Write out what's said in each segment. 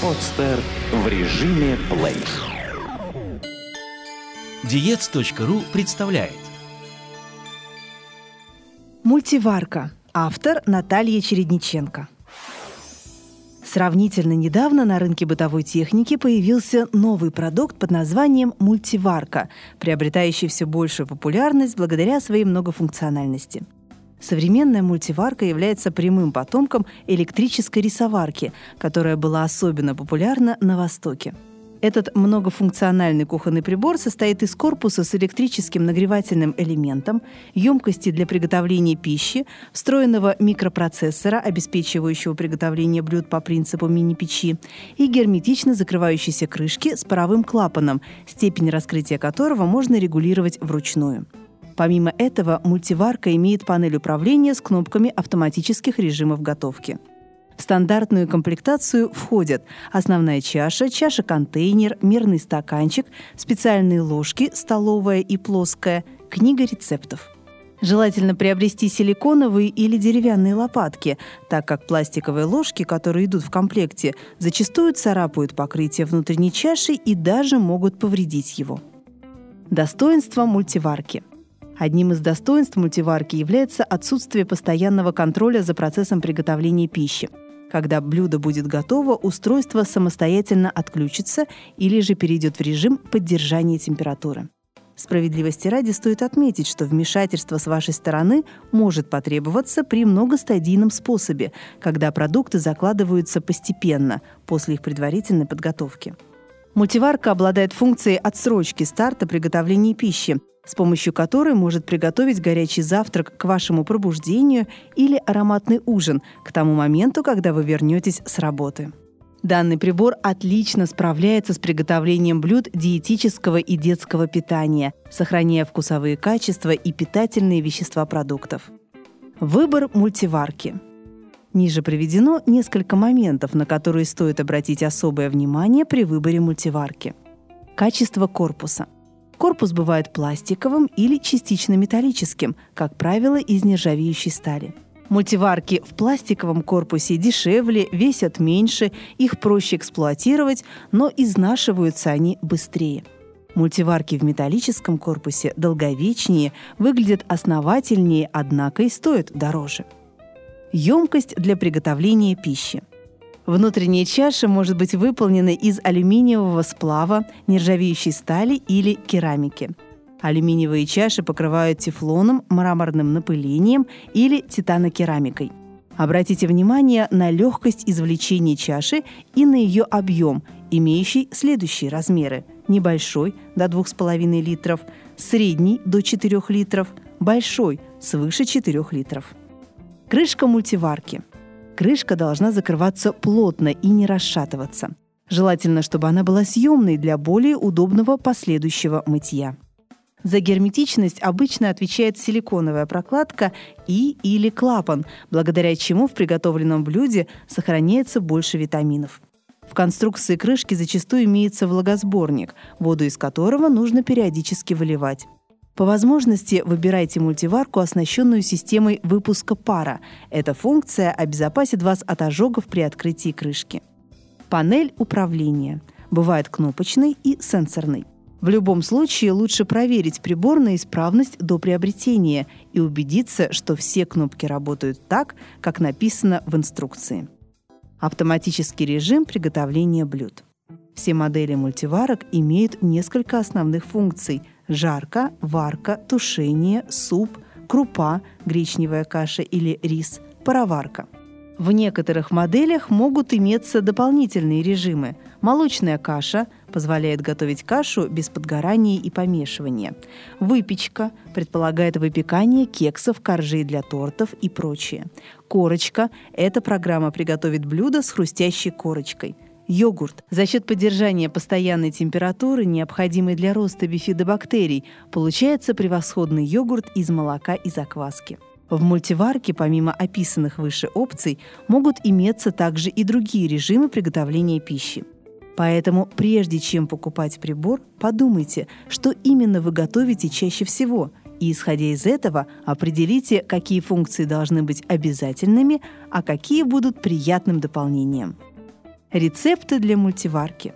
Подстер в режиме плей. Диец.ру представляет Мультиварка. Автор Наталья Чередниченко. Сравнительно недавно на рынке бытовой техники появился новый продукт под названием мультиварка, приобретающий все большую популярность благодаря своей многофункциональности. Современная мультиварка является прямым потомком электрической рисоварки, которая была особенно популярна на Востоке. Этот многофункциональный кухонный прибор состоит из корпуса с электрическим нагревательным элементом, емкости для приготовления пищи, встроенного микропроцессора, обеспечивающего приготовление блюд по принципу мини-печи, и герметично закрывающейся крышки с паровым клапаном, степень раскрытия которого можно регулировать вручную. Помимо этого, мультиварка имеет панель управления с кнопками автоматических режимов готовки. В стандартную комплектацию входят основная чаша, чаша-контейнер, мерный стаканчик, специальные ложки, столовая и плоская, книга рецептов. Желательно приобрести силиконовые или деревянные лопатки, так как пластиковые ложки, которые идут в комплекте, зачастую царапают покрытие внутренней чаши и даже могут повредить его. Достоинство мультиварки – Одним из достоинств мультиварки является отсутствие постоянного контроля за процессом приготовления пищи. Когда блюдо будет готово, устройство самостоятельно отключится или же перейдет в режим поддержания температуры. Справедливости ради стоит отметить, что вмешательство с вашей стороны может потребоваться при многостадийном способе, когда продукты закладываются постепенно после их предварительной подготовки. Мультиварка обладает функцией отсрочки старта приготовления пищи, с помощью которой может приготовить горячий завтрак к вашему пробуждению или ароматный ужин к тому моменту, когда вы вернетесь с работы. Данный прибор отлично справляется с приготовлением блюд диетического и детского питания, сохраняя вкусовые качества и питательные вещества продуктов. Выбор мультиварки. Ниже приведено несколько моментов, на которые стоит обратить особое внимание при выборе мультиварки. Качество корпуса – Корпус бывает пластиковым или частично металлическим, как правило, из нержавеющей стали. Мультиварки в пластиковом корпусе дешевле, весят меньше, их проще эксплуатировать, но изнашиваются они быстрее. Мультиварки в металлическом корпусе долговечнее, выглядят основательнее, однако и стоят дороже. Емкость для приготовления пищи. Внутренняя чаша может быть выполнена из алюминиевого сплава, нержавеющей стали или керамики. Алюминиевые чаши покрывают тефлоном, мраморным напылением или титанокерамикой. Обратите внимание на легкость извлечения чаши и на ее объем, имеющий следующие размеры. Небольшой – до 2,5 литров, средний – до 4 литров, большой – свыше 4 литров. Крышка мультиварки – крышка должна закрываться плотно и не расшатываться. Желательно, чтобы она была съемной для более удобного последующего мытья. За герметичность обычно отвечает силиконовая прокладка и или клапан, благодаря чему в приготовленном блюде сохраняется больше витаминов. В конструкции крышки зачастую имеется влагосборник, воду из которого нужно периодически выливать. По возможности выбирайте мультиварку, оснащенную системой выпуска пара. Эта функция обезопасит вас от ожогов при открытии крышки. Панель управления. Бывает кнопочный и сенсорный. В любом случае лучше проверить прибор на исправность до приобретения и убедиться, что все кнопки работают так, как написано в инструкции. Автоматический режим приготовления блюд. Все модели мультиварок имеют несколько основных функций – жарка, варка, тушение, суп, крупа, гречневая каша или рис, пароварка. В некоторых моделях могут иметься дополнительные режимы. Молочная каша позволяет готовить кашу без подгорания и помешивания. Выпечка предполагает выпекание кексов, коржей для тортов и прочее. Корочка – эта программа приготовит блюдо с хрустящей корочкой – Йогурт за счет поддержания постоянной температуры, необходимой для роста бифидобактерий, получается превосходный йогурт из молока и закваски. В мультиварке, помимо описанных выше опций, могут иметься также и другие режимы приготовления пищи. Поэтому, прежде чем покупать прибор, подумайте, что именно вы готовите чаще всего, и, исходя из этого, определите, какие функции должны быть обязательными, а какие будут приятным дополнением. Рецепты для мультиварки.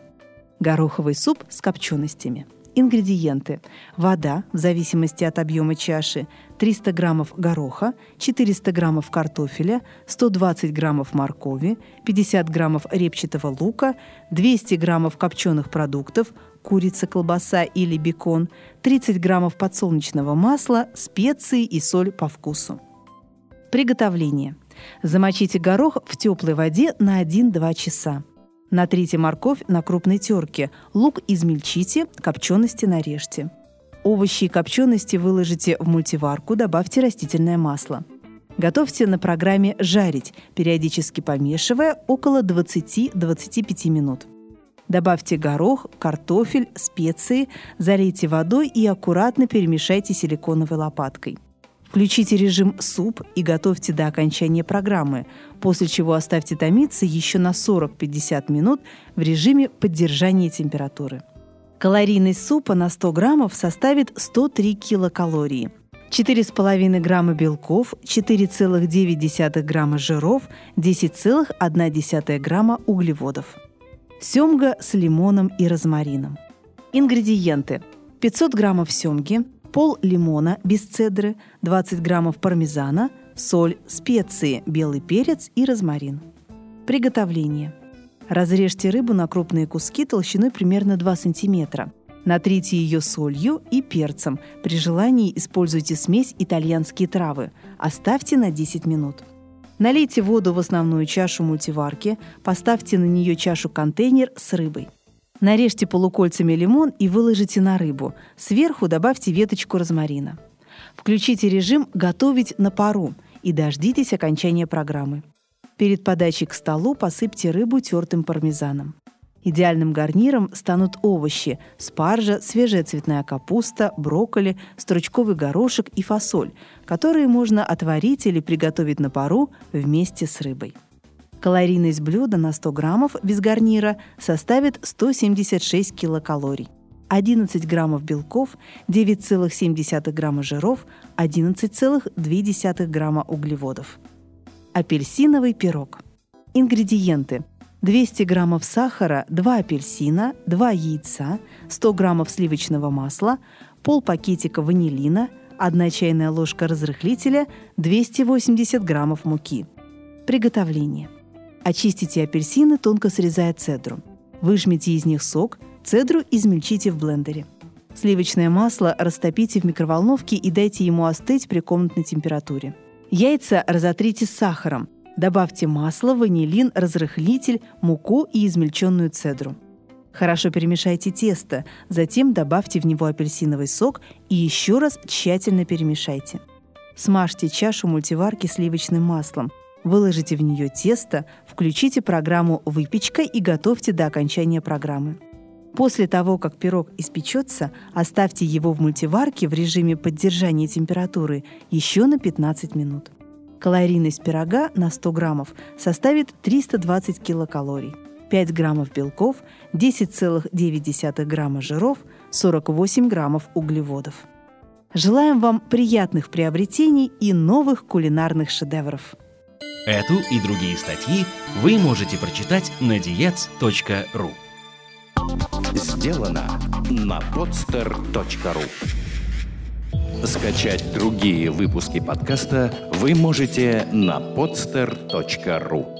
Гороховый суп с копченостями. Ингредиенты. Вода, в зависимости от объема чаши, 300 граммов гороха, 400 граммов картофеля, 120 граммов моркови, 50 граммов репчатого лука, 200 граммов копченых продуктов, курица, колбаса или бекон, 30 граммов подсолнечного масла, специи и соль по вкусу. Приготовление. Замочите горох в теплой воде на 1-2 часа. Натрите морковь на крупной терке, лук измельчите, копчености нарежьте. Овощи и копчености выложите в мультиварку, добавьте растительное масло. Готовьте на программе «Жарить», периодически помешивая около 20-25 минут. Добавьте горох, картофель, специи, залейте водой и аккуратно перемешайте силиконовой лопаткой. Включите режим «Суп» и готовьте до окончания программы, после чего оставьте томиться еще на 40-50 минут в режиме поддержания температуры. Калорийность супа на 100 граммов составит 103 килокалории. 4,5 грамма белков, 4,9 грамма жиров, 10,1 грамма углеводов. Семга с лимоном и розмарином. Ингредиенты. 500 граммов семги, пол лимона без цедры, 20 граммов пармезана, соль, специи, белый перец и розмарин. Приготовление. Разрежьте рыбу на крупные куски толщиной примерно 2 см. Натрите ее солью и перцем. При желании используйте смесь итальянские травы. Оставьте на 10 минут. Налейте воду в основную чашу мультиварки, поставьте на нее чашу-контейнер с рыбой. Нарежьте полукольцами лимон и выложите на рыбу. Сверху добавьте веточку розмарина. Включите режим «Готовить на пару» и дождитесь окончания программы. Перед подачей к столу посыпьте рыбу тертым пармезаном. Идеальным гарниром станут овощи – спаржа, свежая цветная капуста, брокколи, стручковый горошек и фасоль, которые можно отварить или приготовить на пару вместе с рыбой. Калорийность блюда на 100 граммов без гарнира составит 176 килокалорий. 11 граммов белков, 9,7 грамма жиров, 11,2 грамма углеводов. Апельсиновый пирог. Ингредиенты. 200 граммов сахара, 2 апельсина, 2 яйца, 100 граммов сливочного масла, пол пакетика ванилина, 1 чайная ложка разрыхлителя, 280 граммов муки. Приготовление – Очистите апельсины, тонко срезая цедру. Выжмите из них сок, цедру измельчите в блендере. Сливочное масло растопите в микроволновке и дайте ему остыть при комнатной температуре. Яйца разотрите с сахаром. Добавьте масло, ванилин, разрыхлитель, муку и измельченную цедру. Хорошо перемешайте тесто, затем добавьте в него апельсиновый сок и еще раз тщательно перемешайте. Смажьте чашу мультиварки сливочным маслом, Выложите в нее тесто, включите программу «Выпечка» и готовьте до окончания программы. После того, как пирог испечется, оставьте его в мультиварке в режиме поддержания температуры еще на 15 минут. Калорийность пирога на 100 граммов составит 320 килокалорий, 5 граммов белков, 10,9 грамма жиров, 48 граммов углеводов. Желаем вам приятных приобретений и новых кулинарных шедевров! Эту и другие статьи вы можете прочитать на diets.ru Сделано на podster.ru Скачать другие выпуски подкаста вы можете на podster.ru